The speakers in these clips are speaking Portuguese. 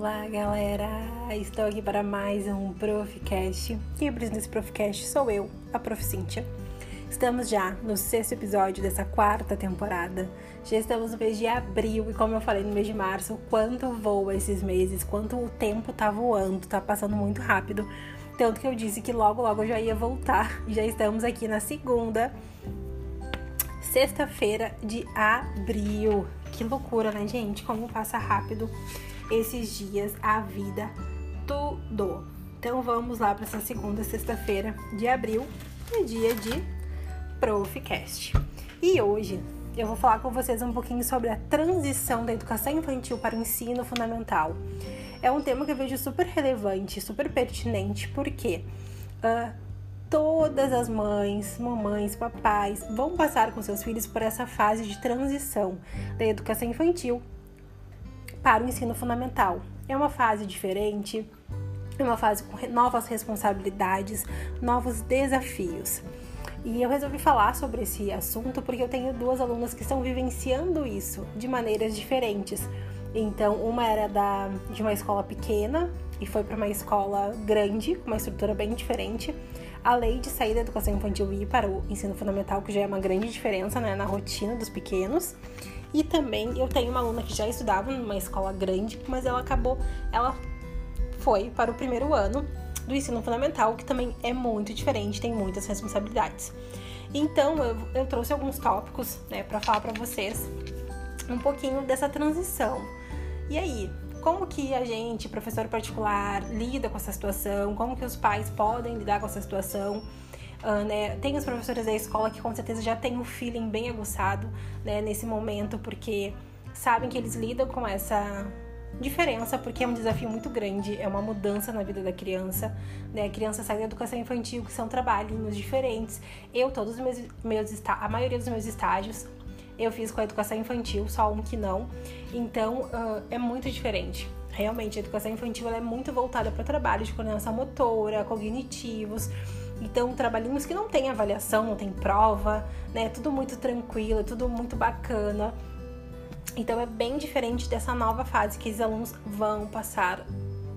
Olá, galera! Estou aqui para mais um Profcast. Quem apresenta esse Profcast sou eu, a Prof. Cíntia. Estamos já no sexto episódio dessa quarta temporada. Já estamos no mês de abril e, como eu falei no mês de março, quanto voa esses meses, quanto o tempo tá voando, tá passando muito rápido. Tanto que eu disse que logo, logo eu já ia voltar. Já estamos aqui na segunda sexta-feira de abril. Que loucura, né, gente? Como passa rápido esses dias, a vida, tudo. Então vamos lá para essa segunda sexta-feira de abril, é dia de Profcast. E hoje eu vou falar com vocês um pouquinho sobre a transição da educação infantil para o ensino fundamental. É um tema que eu vejo super relevante, super pertinente, porque uh, todas as mães, mamães, papais vão passar com seus filhos por essa fase de transição da educação infantil para o ensino fundamental. É uma fase diferente, é uma fase com novas responsabilidades, novos desafios. E eu resolvi falar sobre esse assunto porque eu tenho duas alunas que estão vivenciando isso de maneiras diferentes. Então, uma era da, de uma escola pequena e foi para uma escola grande, com uma estrutura bem diferente. A lei de sair da educação infantil e ir para o ensino fundamental, que já é uma grande diferença né, na rotina dos pequenos. E também eu tenho uma aluna que já estudava numa escola grande, mas ela acabou, ela foi para o primeiro ano do ensino fundamental, que também é muito diferente, tem muitas responsabilidades. Então eu, eu trouxe alguns tópicos, né, para falar para vocês um pouquinho dessa transição. E aí, como que a gente, professor particular, lida com essa situação? Como que os pais podem lidar com essa situação? Né? Tem os professores da escola que com certeza já têm o feeling bem aguçado né, nesse momento, porque sabem que eles lidam com essa diferença, porque é um desafio muito grande, é uma mudança na vida da criança, né? A criança sai da educação infantil, que são trabalhinhos diferentes. Eu, todos os meus, meus a maioria dos meus estágios, eu fiz com a educação infantil, só um que não. Então, uh, é muito diferente. Realmente, a educação infantil é muito voltada para trabalho de coordenação motora, cognitivos, então, trabalhinhos que não tem avaliação, não tem prova, né? Tudo muito tranquilo, tudo muito bacana. Então, é bem diferente dessa nova fase que os alunos vão passar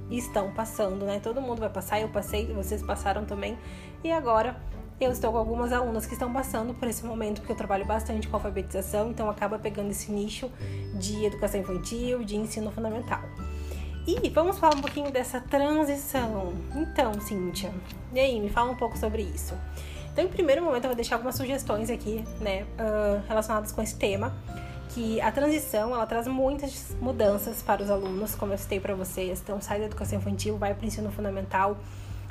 e estão passando, né? Todo mundo vai passar, eu passei, vocês passaram também. E agora eu estou com algumas alunas que estão passando por esse momento, porque eu trabalho bastante com alfabetização, então acaba pegando esse nicho de educação infantil, de ensino fundamental. E vamos falar um pouquinho dessa transição. Então, Cíntia, e aí, me fala um pouco sobre isso. Então, em primeiro momento, eu vou deixar algumas sugestões aqui, né, uh, relacionadas com esse tema, que a transição, ela traz muitas mudanças para os alunos, como eu citei para vocês. Então, sai da educação infantil, vai para o ensino fundamental.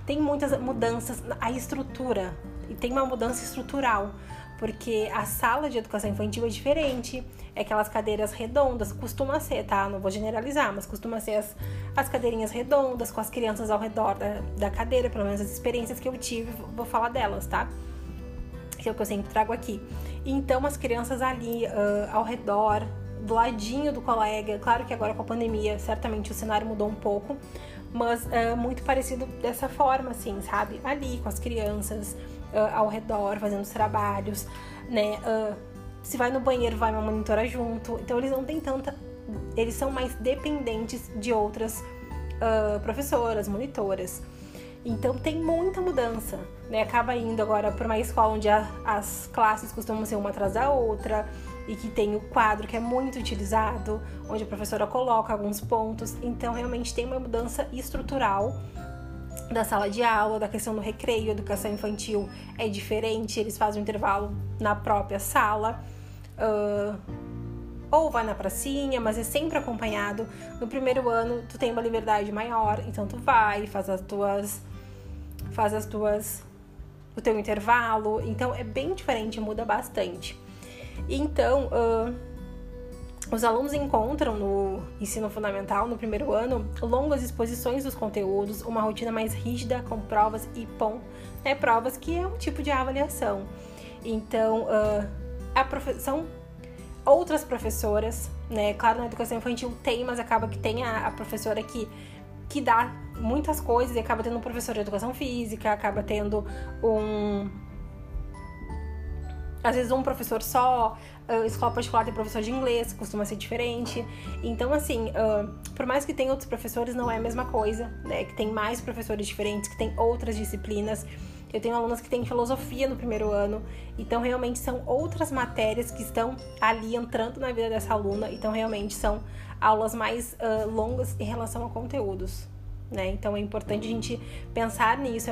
Tem muitas mudanças, a estrutura, e tem uma mudança estrutural porque a sala de educação infantil é diferente, é aquelas cadeiras redondas, costuma ser, tá? Não vou generalizar, mas costuma ser as, as cadeirinhas redondas, com as crianças ao redor da, da cadeira, pelo menos as experiências que eu tive, vou falar delas, tá? Que é o que eu sempre trago aqui. Então, as crianças ali uh, ao redor, do ladinho do colega, claro que agora com a pandemia, certamente o cenário mudou um pouco, mas uh, muito parecido dessa forma, assim, sabe? Ali com as crianças, uh, ao redor, fazendo os trabalhos, né? Uh, se vai no banheiro, vai uma monitora junto. Então eles não têm tanta. Eles são mais dependentes de outras uh, professoras, monitoras. Então tem muita mudança, né? Acaba indo agora para uma escola onde a, as classes costumam ser uma atrás da outra e que tem o quadro que é muito utilizado, onde a professora coloca alguns pontos. Então realmente tem uma mudança estrutural da sala de aula, da questão do recreio, educação infantil é diferente, eles fazem um intervalo na própria sala. Uh, ou vai na pracinha, mas é sempre acompanhado. No primeiro ano, tu tem uma liberdade maior, então tu vai, faz as tuas. faz as tuas. o teu intervalo. Então é bem diferente, muda bastante. Então, uh, os alunos encontram no ensino fundamental, no primeiro ano, longas exposições dos conteúdos, uma rotina mais rígida com provas e POM, né, provas que é um tipo de avaliação. Então, uh, a outras professoras, né? Claro, na educação infantil tem, mas acaba que tem a, a professora que, que dá muitas coisas e acaba tendo um professor de educação física, acaba tendo um às vezes um professor só, uh, escola particular tem professor de inglês, costuma ser diferente. Então, assim, uh, por mais que tenha outros professores, não é a mesma coisa, né? Que tem mais professores diferentes, que tem outras disciplinas. Eu tenho alunas que têm filosofia no primeiro ano, então realmente são outras matérias que estão ali entrando na vida dessa aluna, então realmente são aulas mais uh, longas em relação a conteúdos. Né? Então é importante a gente pensar nisso.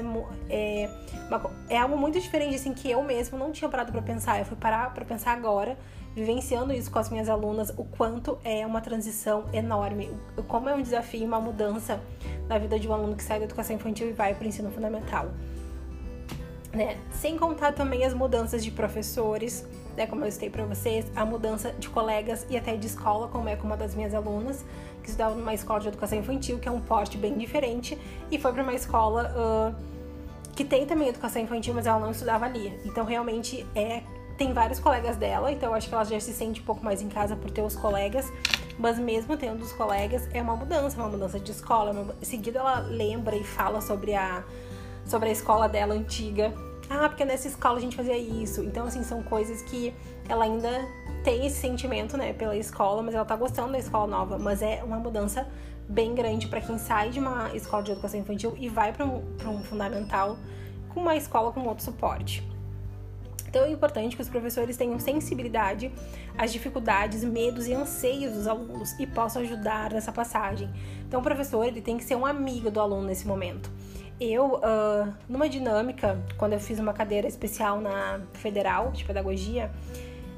É, é, uma, é algo muito diferente assim que eu mesmo não tinha parado para pensar. Eu fui parar para pensar agora, vivenciando isso com as minhas alunas, o quanto é uma transição enorme, como é um desafio, uma mudança na vida de um aluno que sai da educação infantil e vai para o ensino fundamental. Né? Sem contar também as mudanças de professores, né? Como eu citei para vocês, a mudança de colegas e até de escola, como é com uma das minhas alunas, que estudava numa escola de educação infantil, que é um porte bem diferente, e foi para uma escola uh, que tem também educação infantil, mas ela não estudava ali. Então, realmente, é tem vários colegas dela, então acho que ela já se sente um pouco mais em casa por ter os colegas, mas mesmo tendo os colegas, é uma mudança, uma mudança de escola. Uma... Seguido ela lembra e fala sobre a, sobre a escola dela antiga. Ah, porque nessa escola a gente fazia isso. Então, assim, são coisas que ela ainda tem esse sentimento, né, pela escola, mas ela tá gostando da escola nova. Mas é uma mudança bem grande para quem sai de uma escola de educação infantil e vai para um, um fundamental com uma escola com outro suporte. Então é importante que os professores tenham sensibilidade às dificuldades, medos e anseios dos alunos e possam ajudar nessa passagem. Então o professor ele tem que ser um amigo do aluno nesse momento. Eu, uh, numa dinâmica, quando eu fiz uma cadeira especial na Federal de Pedagogia,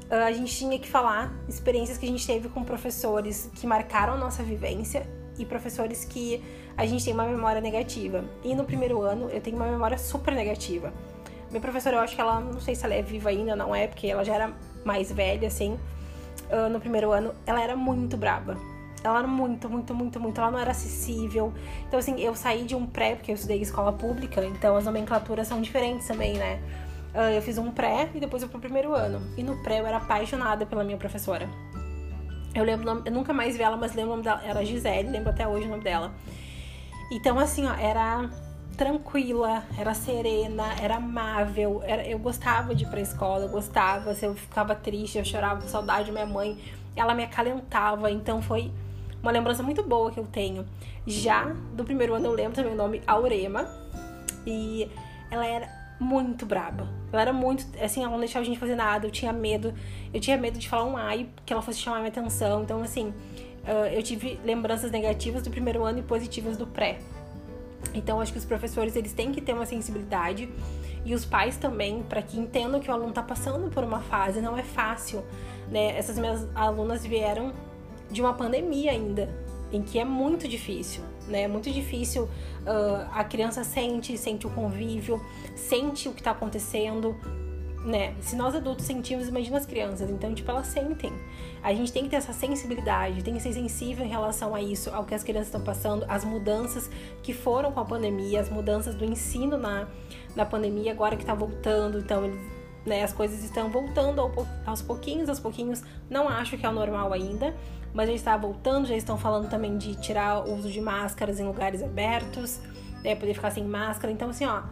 uh, a gente tinha que falar experiências que a gente teve com professores que marcaram a nossa vivência e professores que a gente tem uma memória negativa. E no primeiro ano eu tenho uma memória super negativa. Minha professora, eu acho que ela, não sei se ela é viva ainda, não é, porque ela já era mais velha, assim. Uh, no primeiro ano, ela era muito braba. Ela era muito, muito, muito, muito. Ela não era acessível. Então, assim, eu saí de um pré, porque eu estudei escola pública, então as nomenclaturas são diferentes também, né? Uh, eu fiz um pré e depois eu fui pro primeiro ano. E no pré eu era apaixonada pela minha professora. Eu lembro, eu nunca mais vi ela, mas lembro o nome dela. Era Gisele, lembro até hoje o nome dela. Então, assim, ó, era tranquila, era serena, era amável. Era, eu gostava de ir pra escola, eu gostava. Se eu ficava triste, eu chorava com saudade de minha mãe, ela me acalentava. Então foi uma lembrança muito boa que eu tenho. Já do primeiro ano eu lembro também o nome Aurema. E ela era muito braba. Ela era muito. Assim, ela não deixava a gente fazer nada. Eu tinha medo. Eu tinha medo de falar um ai, que ela fosse chamar minha atenção. Então, assim, eu tive lembranças negativas do primeiro ano e positivas do pré. Então, acho que os professores eles têm que ter uma sensibilidade e os pais também para que entendam que o aluno está passando por uma fase não é fácil, né? Essas minhas alunas vieram de uma pandemia ainda, em que é muito difícil, né? É muito difícil. Uh, a criança sente, sente o convívio, sente o que está acontecendo, né? Se nós adultos sentimos, imagina as crianças. Então, tipo, elas sentem. A gente tem que ter essa sensibilidade, tem que ser sensível em relação a isso, ao que as crianças estão passando, as mudanças que foram com a pandemia, as mudanças do ensino na, na pandemia, agora que tá voltando. Então, eles, né, as coisas estão voltando aos pouquinhos, aos pouquinhos. Não acho que é o normal ainda, mas já está voltando. Já estão falando também de tirar o uso de máscaras em lugares abertos, né, poder ficar sem máscara. Então, assim, ó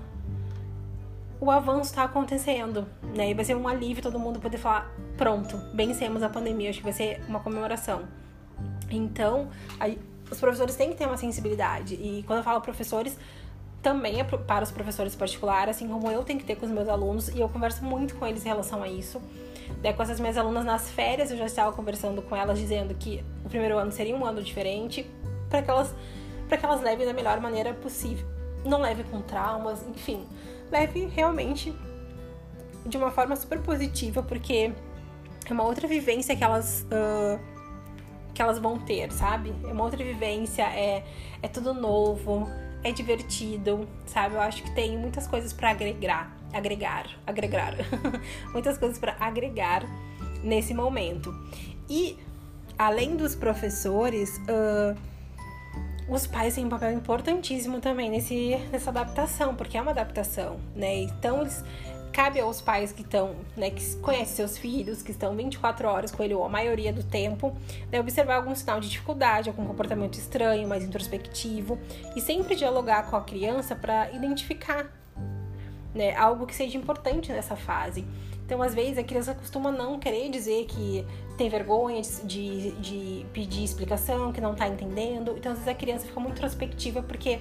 o avanço está acontecendo, né? E vai ser um alívio todo mundo poder falar, pronto, vencemos a pandemia. Acho que vai ser uma comemoração. Então, aí, os professores têm que ter uma sensibilidade. E quando eu falo professores, também é para os professores particulares, assim como eu tenho que ter com os meus alunos. E eu converso muito com eles em relação a isso. Né, com essas minhas alunas nas férias, eu já estava conversando com elas, dizendo que o primeiro ano seria um ano diferente, para que elas, que elas levem da melhor maneira possível. Não leve com traumas, enfim leve realmente de uma forma super positiva, porque é uma outra vivência que elas, uh, que elas vão ter, sabe? É uma outra vivência, é, é tudo novo, é divertido, sabe? Eu acho que tem muitas coisas para agregar, agregar, agregar, muitas coisas para agregar nesse momento. E além dos professores, uh, os pais têm um papel importantíssimo também nesse, nessa adaptação, porque é uma adaptação, né? Então, eles, cabe aos pais que estão, né, que conhecem seus filhos, que estão 24 horas com ele ou a maioria do tempo, né, observar algum sinal de dificuldade, algum comportamento estranho, mais introspectivo, e sempre dialogar com a criança para identificar né, algo que seja importante nessa fase. Então, às vezes, a criança costuma não querer dizer que tem vergonha de, de pedir explicação, que não tá entendendo. Então, às vezes, a criança fica muito introspectiva porque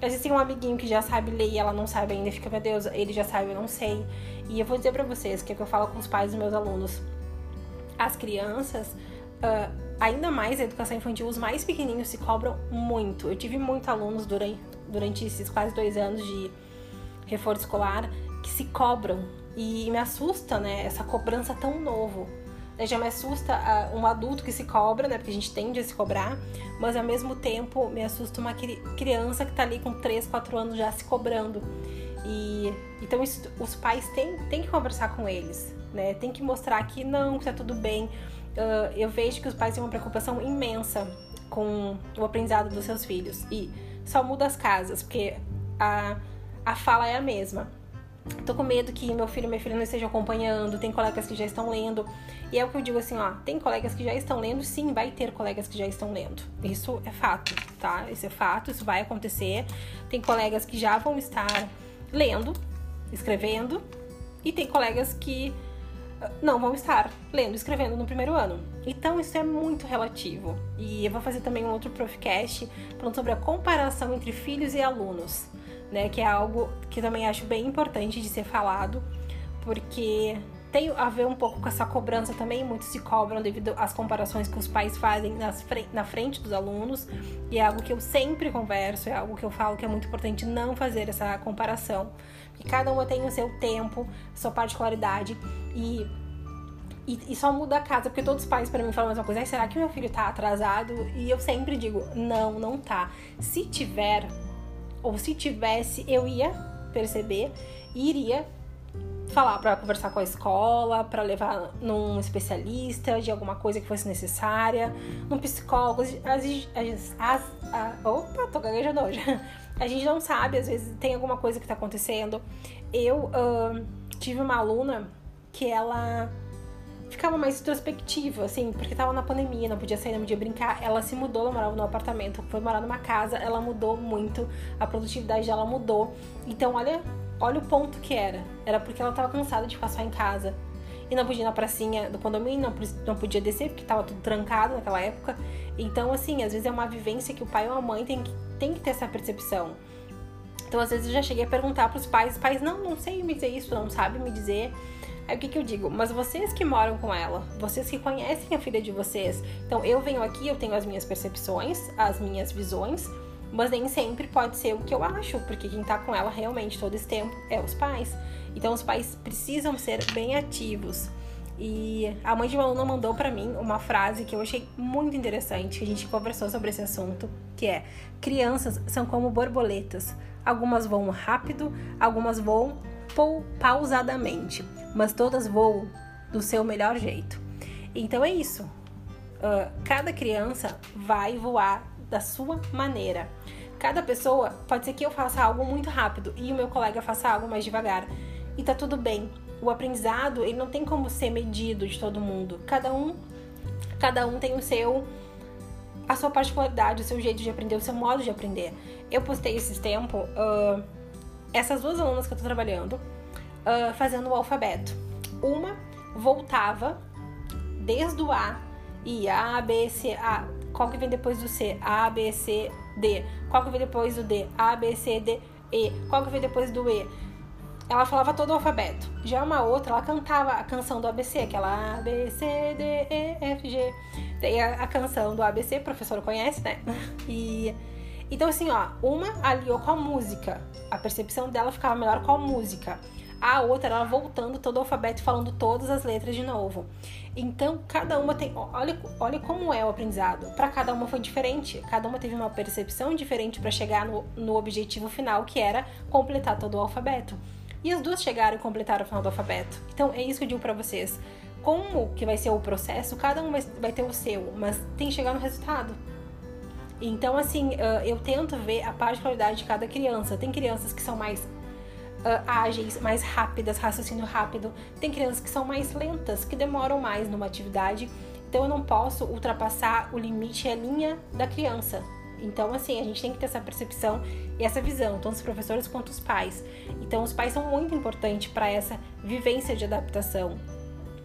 às vezes tem um amiguinho que já sabe ler e ela não sabe ainda, fica, meu Deus, ele já sabe, eu não sei. E eu vou dizer para vocês, que é o que eu falo com os pais dos meus alunos. As crianças, uh, ainda mais a educação infantil, os mais pequenininhos se cobram muito. Eu tive muitos alunos durante, durante esses quase dois anos de reforço escolar que se cobram. E me assusta, né, essa cobrança tão novo. Já me assusta uh, um adulto que se cobra, né? Porque a gente tende a se cobrar, mas ao mesmo tempo me assusta uma criança que tá ali com 3, 4 anos já se cobrando. E então isso, os pais têm, têm que conversar com eles, né? Tem que mostrar que não, que tá tudo bem. Uh, eu vejo que os pais têm uma preocupação imensa com o aprendizado dos seus filhos. E só muda as casas, porque a, a fala é a mesma. Tô com medo que meu filho e minha filha não estejam acompanhando, tem colegas que já estão lendo. E é o que eu digo assim, ó, tem colegas que já estão lendo, sim, vai ter colegas que já estão lendo. Isso é fato, tá? Isso é fato, isso vai acontecer. Tem colegas que já vão estar lendo, escrevendo, e tem colegas que ah, não vão estar lendo, escrevendo no primeiro ano. Então isso é muito relativo. E eu vou fazer também um outro profcast falando sobre a comparação entre filhos e alunos né? Que é algo que também acho bem importante de ser falado, porque tem a ver um pouco com essa cobrança também. Muitos se cobram devido às comparações que os pais fazem nas, na frente dos alunos, e é algo que eu sempre converso, é algo que eu falo que é muito importante não fazer essa comparação, porque cada uma tem o seu tempo, sua particularidade e e, e, só muda a casa, porque todos os pais para mim falam a mesma coisa. será que meu filho tá atrasado? E eu sempre digo, não, não tá. Se tiver, ou se tivesse, eu ia perceber e iria falar para conversar com a escola, para levar num especialista de alguma coisa que fosse necessária, num psicólogo. As, as, as, as opa, tô gaguejando hoje. A gente não sabe, às vezes tem alguma coisa que tá acontecendo. Eu uh, tive uma aluna que ela ficava mais introspectiva, assim, porque tava na pandemia, não podia sair, não podia brincar. Ela se mudou, ela morava no apartamento, foi morar numa casa, ela mudou muito, a produtividade dela mudou. Então, olha, olha o ponto que era. Era porque ela tava cansada de só em casa. E não podia ir na pracinha do condomínio, não, não podia descer, porque tava tudo trancado naquela época. Então, assim, às vezes é uma vivência que o pai ou a mãe tem que, tem que ter essa percepção. Então, às vezes eu já cheguei a perguntar pais, os pais, não, não sei me dizer isso, não sabe me dizer. Aí o que, que eu digo? Mas vocês que moram com ela, vocês que conhecem a filha de vocês. Então eu venho aqui, eu tenho as minhas percepções, as minhas visões, mas nem sempre pode ser o que eu acho, porque quem tá com ela realmente todo esse tempo é os pais. Então os pais precisam ser bem ativos. E a mãe de uma aluna mandou para mim uma frase que eu achei muito interessante, que a gente conversou sobre esse assunto, que é: crianças são como borboletas. Algumas voam rápido, algumas voam pausadamente, mas todas voam do seu melhor jeito. Então é isso. Uh, cada criança vai voar da sua maneira. Cada pessoa pode ser que eu faça algo muito rápido e o meu colega faça algo mais devagar. E tá tudo bem. O aprendizado, ele não tem como ser medido de todo mundo. Cada um, cada um tem o seu a sua particularidade, o seu jeito de aprender, o seu modo de aprender. Eu postei esses tempos uh, essas duas alunas que eu tô trabalhando uh, fazendo o alfabeto. Uma voltava desde o A e A, B, C, A. Qual que vem depois do C? A, B, C, D. Qual que vem depois do D? A, B, C, D, E. Qual que vem depois do E? Ela falava todo o alfabeto. Já uma outra, ela cantava a canção do ABC, aquela A, B, C, D, E, F, G. Tem a, a canção do ABC, o professor conhece, né? E então, assim, ó, uma aliou com a música. A percepção dela ficava melhor com a música. A outra, ela voltando todo o alfabeto falando todas as letras de novo. Então, cada uma tem. Olha, olha como é o aprendizado. Para cada uma foi diferente. Cada uma teve uma percepção diferente para chegar no, no objetivo final, que era completar todo o alfabeto. E as duas chegaram e completaram o final do alfabeto. Então, é isso que eu digo para vocês. Como que vai ser o processo, cada um vai ter o seu, mas tem que chegar no resultado. Então, assim, eu tento ver a particularidade de cada criança. Tem crianças que são mais ágeis, mais rápidas, raciocínio rápido. Tem crianças que são mais lentas, que demoram mais numa atividade. Então, eu não posso ultrapassar o limite a linha da criança. Então, assim, a gente tem que ter essa percepção e essa visão, tanto os professores quanto os pais. Então, os pais são muito importantes para essa vivência de adaptação.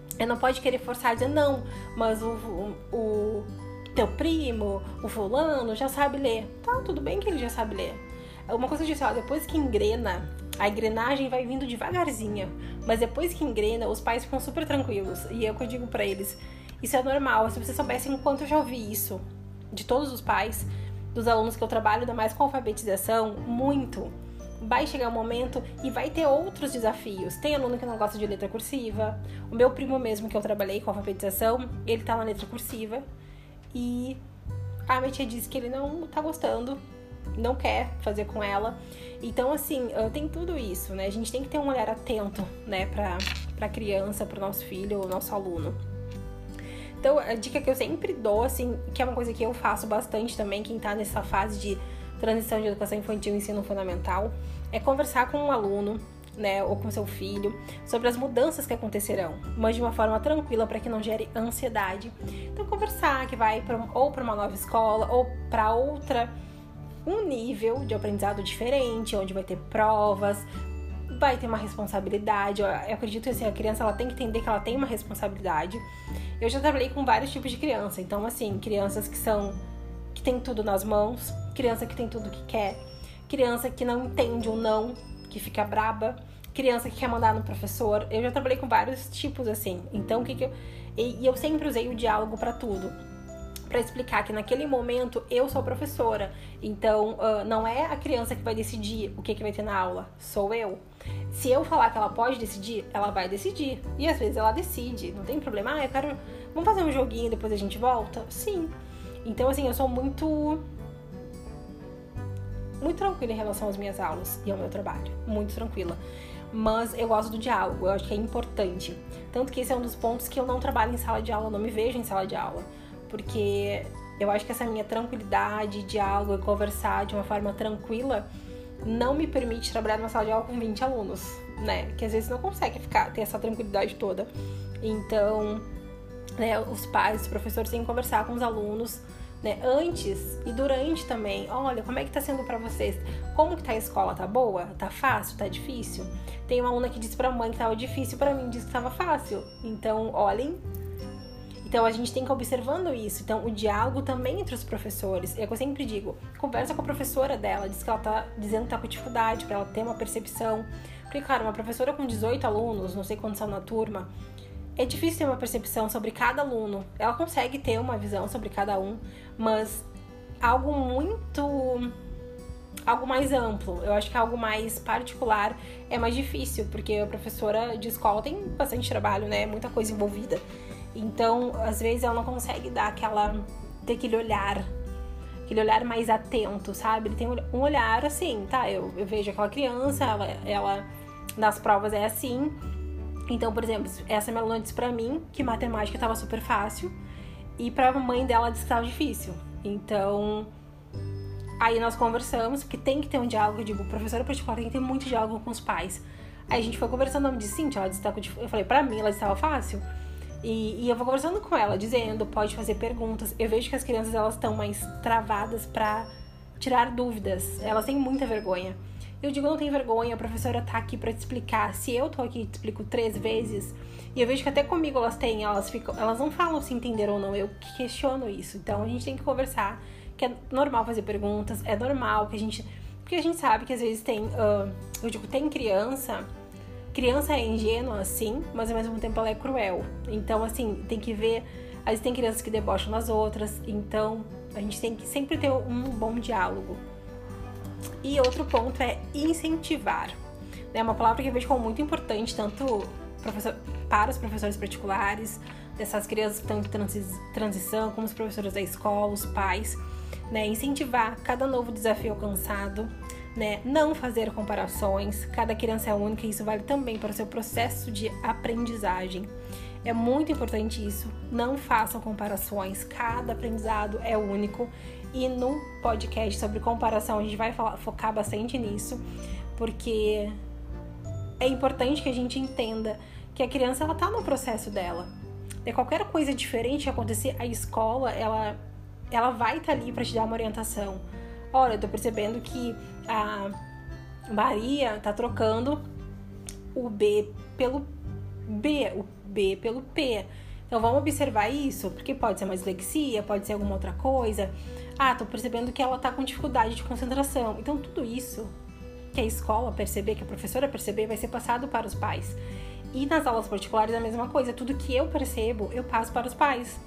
Você não pode querer forçar, dizer, não, mas o, o teu primo, o fulano, já sabe ler. Tá, tudo bem que ele já sabe ler. Uma coisa disse, ó, depois que engrena, a engrenagem vai vindo devagarzinho. Mas depois que engrena, os pais ficam super tranquilos. E é o que eu digo para eles. Isso é normal. Se vocês soubessem o quanto eu já ouvi isso de todos os pais, dos alunos que eu trabalho, ainda mais com alfabetização, muito. Vai chegar um momento e vai ter outros desafios. Tem aluno que não gosta de letra cursiva. O meu primo mesmo, que eu trabalhei com alfabetização, ele tá na letra cursiva. E a minha tia disse que ele não tá gostando, não quer fazer com ela. Então, assim, tem tudo isso, né? A gente tem que ter um olhar atento, né, pra, pra criança, pro nosso filho, o nosso aluno. Então, a dica que eu sempre dou, assim, que é uma coisa que eu faço bastante também, quem tá nessa fase de transição de educação infantil e ensino fundamental, é conversar com um aluno, né, ou com seu filho, sobre as mudanças que acontecerão, mas de uma forma tranquila para que não gere ansiedade. Então, conversar que vai pra, ou para uma nova escola ou para outra um nível de aprendizado diferente, onde vai ter provas, vai ter uma responsabilidade. Eu, acredito que assim, a criança ela tem que entender que ela tem uma responsabilidade. Eu já trabalhei com vários tipos de criança, então assim, crianças que são que tem tudo nas mãos, criança que tem tudo que quer, criança que não entende o não, que fica braba, criança que quer mandar no professor. Eu já trabalhei com vários tipos assim. Então o que, que eu e, e eu sempre usei o diálogo para tudo para explicar que naquele momento eu sou professora. Então, uh, não é a criança que vai decidir o que, que vai ter na aula, sou eu. Se eu falar que ela pode decidir, ela vai decidir. E às vezes ela decide, não tem problema. Ah, eu quero. Vamos fazer um joguinho depois a gente volta? Sim. Então, assim, eu sou muito. Muito tranquila em relação às minhas aulas e ao meu trabalho. Muito tranquila. Mas eu gosto do diálogo, eu acho que é importante. Tanto que esse é um dos pontos que eu não trabalho em sala de aula, não me vejo em sala de aula porque eu acho que essa minha tranquilidade, diálogo e conversar de uma forma tranquila não me permite trabalhar numa sala de aula com 20 alunos, né? Que às vezes não consegue ficar, ter essa tranquilidade toda. Então, né, os pais, os professores têm que conversar com os alunos, né, antes e durante também. Olha, como é que tá sendo para vocês? Como que tá a escola? Tá boa? Tá fácil? Tá difícil? Tem uma aluna que disse pra mãe que tava difícil, para mim disse que tava fácil. Então, olhem então a gente tem que ir observando isso. Então o diálogo também entre os professores. É o que eu sempre digo: conversa com a professora dela, diz que ela tá dizendo que tá com dificuldade para ela ter uma percepção. Porque, claro, uma professora com 18 alunos, não sei quantos são na turma, é difícil ter uma percepção sobre cada aluno. Ela consegue ter uma visão sobre cada um, mas algo muito algo mais amplo. Eu acho que algo mais particular é mais difícil, porque a professora de escola tem bastante trabalho, né? Muita coisa envolvida. Então, às vezes ela não consegue dar aquela. ter aquele olhar. Aquele olhar mais atento, sabe? Ele tem um olhar assim, tá? Eu, eu vejo aquela criança, ela, ela nas provas é assim. Então, por exemplo, essa minha aluna disse pra mim que matemática tava super fácil. E pra mãe dela disse que tava difícil. Então, aí nós conversamos, porque tem que ter um diálogo. Eu digo, professora particular tem que ter muito diálogo com os pais. Aí a gente foi conversando, ela me disse, sim, ela disse, tá eu falei, pra mim, ela disse, tava fácil. E, e, eu vou conversando com ela, dizendo, pode fazer perguntas. Eu vejo que as crianças elas estão mais travadas para tirar dúvidas. Elas têm muita vergonha. Eu digo, não tem vergonha, a professora tá aqui para te explicar. Se eu tô aqui e te explico três vezes, e eu vejo que até comigo elas têm, elas ficam, elas não falam se entenderam ou não, eu questiono isso. Então a gente tem que conversar, que é normal fazer perguntas, é normal que a gente. Porque a gente sabe que às vezes tem. Uh, eu digo, tem criança criança é ingênua, sim, mas ao mesmo tempo ela é cruel. Então, assim, tem que ver. Às vezes tem crianças que debocham nas outras, então a gente tem que sempre ter um bom diálogo. E outro ponto é incentivar. É uma palavra que eu vejo como muito importante, tanto para os professores particulares, dessas crianças que estão em transição, como os professores da escola, os pais, né? Incentivar cada novo desafio alcançado, né? Não fazer comparações, cada criança é única e isso vale também para o seu processo de aprendizagem. É muito importante isso. Não façam comparações, cada aprendizado é único. E no podcast sobre comparação a gente vai focar bastante nisso, porque é importante que a gente entenda que a criança ela tá no processo dela. De qualquer coisa diferente acontecer, a escola ela ela vai estar tá ali para te dar uma orientação. Olha, eu tô percebendo que a Maria tá trocando o B pelo B, o B pelo P. Então vamos observar isso, porque pode ser uma dislexia, pode ser alguma outra coisa. Ah, tô percebendo que ela tá com dificuldade de concentração. Então tudo isso que a escola perceber, que a professora perceber, vai ser passado para os pais. E nas aulas particulares a mesma coisa. Tudo que eu percebo, eu passo para os pais.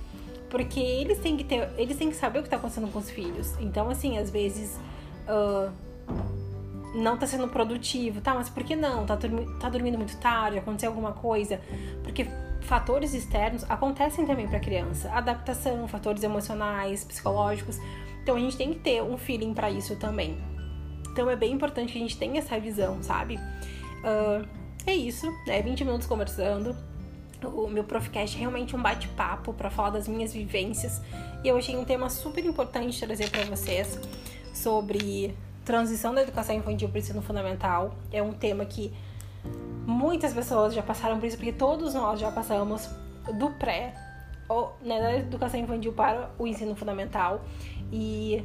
Porque eles têm que ter, eles têm que saber o que está acontecendo com os filhos. Então, assim, às vezes uh, não está sendo produtivo, tá? Mas por que não? Tá, tá dormindo muito tarde, aconteceu alguma coisa? Porque fatores externos acontecem também para a criança. Adaptação, fatores emocionais, psicológicos. Então a gente tem que ter um feeling para isso também. Então é bem importante que a gente tenha essa visão, sabe? Uh, é isso, né? 20 minutos conversando. O meu Profcast é realmente um bate-papo para falar das minhas vivências. E eu achei um tema super importante trazer para vocês sobre transição da educação infantil para o ensino fundamental. É um tema que muitas pessoas já passaram por isso, porque todos nós já passamos do pré, ou, né, da educação infantil para o ensino fundamental. E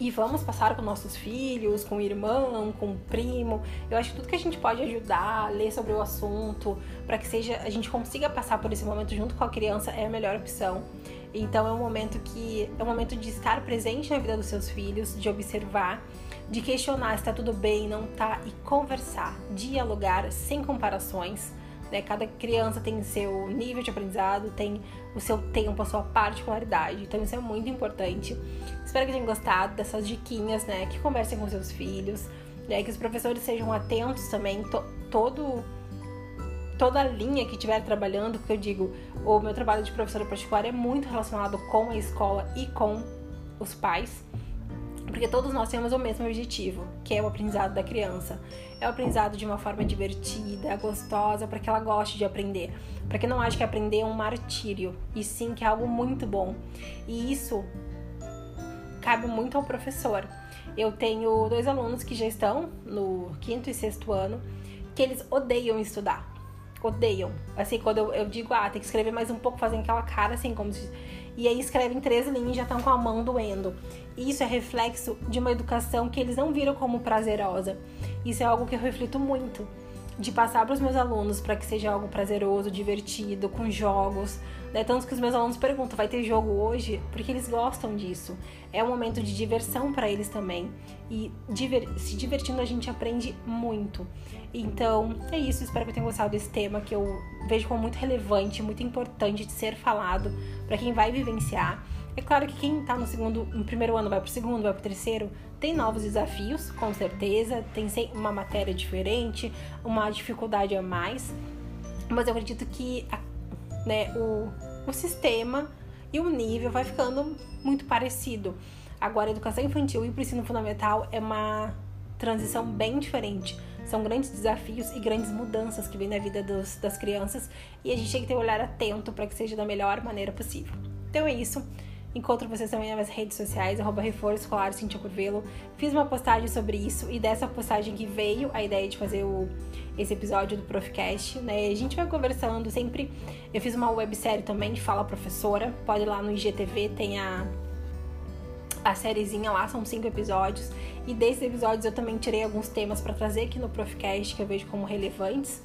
e vamos passar com nossos filhos, com o irmão, com o primo. Eu acho que tudo que a gente pode ajudar, ler sobre o assunto, para que seja a gente consiga passar por esse momento junto com a criança é a melhor opção. Então é um momento que é um momento de estar presente na vida dos seus filhos, de observar, de questionar se está tudo bem, não tá e conversar, dialogar sem comparações né? Cada criança tem seu nível de aprendizado, tem o seu tempo, a sua particularidade. Então isso é muito importante. Espero que tenham gostado dessas diquinhas, né? Que conversem com seus filhos, né? Que os professores sejam atentos também, to todo toda a linha que estiver trabalhando, porque eu digo, o meu trabalho de professora particular é muito relacionado com a escola e com os pais. Porque todos nós temos o mesmo objetivo, que é o aprendizado da criança. É o aprendizado de uma forma divertida, gostosa, para que ela goste de aprender. Para que não ache que aprender é um martírio, e sim que é algo muito bom. E isso cabe muito ao professor. Eu tenho dois alunos que já estão no quinto e sexto ano, que eles odeiam estudar. Odeiam. Assim, quando eu, eu digo, ah, tem que escrever mais um pouco, fazem aquela cara assim, como se e aí escrevem três linhas e já estão com a mão doendo. Isso é reflexo de uma educação que eles não viram como prazerosa. Isso é algo que eu reflito muito de passar para os meus alunos para que seja algo prazeroso, divertido, com jogos. Né? Tanto que os meus alunos perguntam: vai ter jogo hoje? Porque eles gostam disso. É um momento de diversão para eles também. E diver se divertindo a gente aprende muito. Então é isso. Espero que tenham gostado desse tema que eu vejo como muito relevante, muito importante de ser falado para quem vai vivenciar. É claro que quem está no segundo, no primeiro ano vai para o segundo, vai para o terceiro, tem novos desafios, com certeza, tem uma matéria diferente, uma dificuldade a mais, mas eu acredito que né, o, o sistema e o nível vai ficando muito parecido. Agora, a educação infantil e o ensino fundamental é uma transição bem diferente. São grandes desafios e grandes mudanças que vêm na vida dos, das crianças e a gente tem que ter um olhar atento para que seja da melhor maneira possível. Então é isso. Encontro vocês também nas redes sociais, arroba Reforço Escolar Cintia Curvelo. Fiz uma postagem sobre isso e dessa postagem que veio a ideia de fazer o, esse episódio do Profcast, né? A gente vai conversando sempre. Eu fiz uma websérie também de Fala Professora. Pode ir lá no IGTV, tem a, a sériezinha lá, são cinco episódios. E desses episódios eu também tirei alguns temas para trazer aqui no Profcast que eu vejo como relevantes.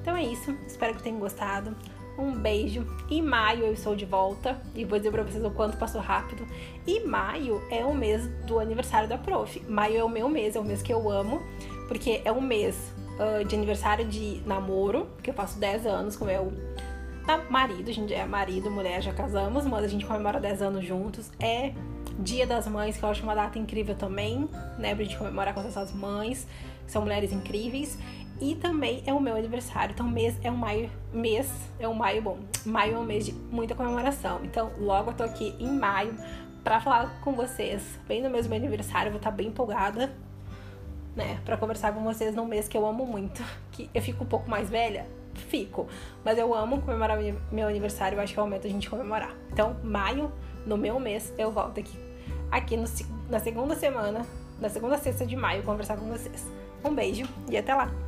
Então é isso, espero que tenham gostado. Um beijo. Em maio eu estou de volta e vou dizer pra vocês o quanto passou rápido. E maio é o mês do aniversário da prof. Maio é o meu mês, é o mês que eu amo, porque é um mês uh, de aniversário de namoro, que eu faço 10 anos com meu marido. A gente é marido, mulher, já casamos, mas a gente comemora 10 anos juntos. É Dia das Mães, que eu acho uma data incrível também, né? Pra gente comemorar com essas mães, que são mulheres incríveis. E também é o meu aniversário. Então, mês é um maio. Mês é um maio bom. Maio é um mês de muita comemoração. Então, logo eu tô aqui em maio para falar com vocês. Bem no mesmo aniversário, eu vou estar tá bem empolgada, né? Pra conversar com vocês num mês que eu amo muito. Que eu fico um pouco mais velha? Fico. Mas eu amo comemorar meu aniversário. Eu acho que é o momento a gente comemorar. Então, maio, no meu mês, eu volto aqui. Aqui no, na segunda semana, na segunda sexta de maio, conversar com vocês. Um beijo e até lá!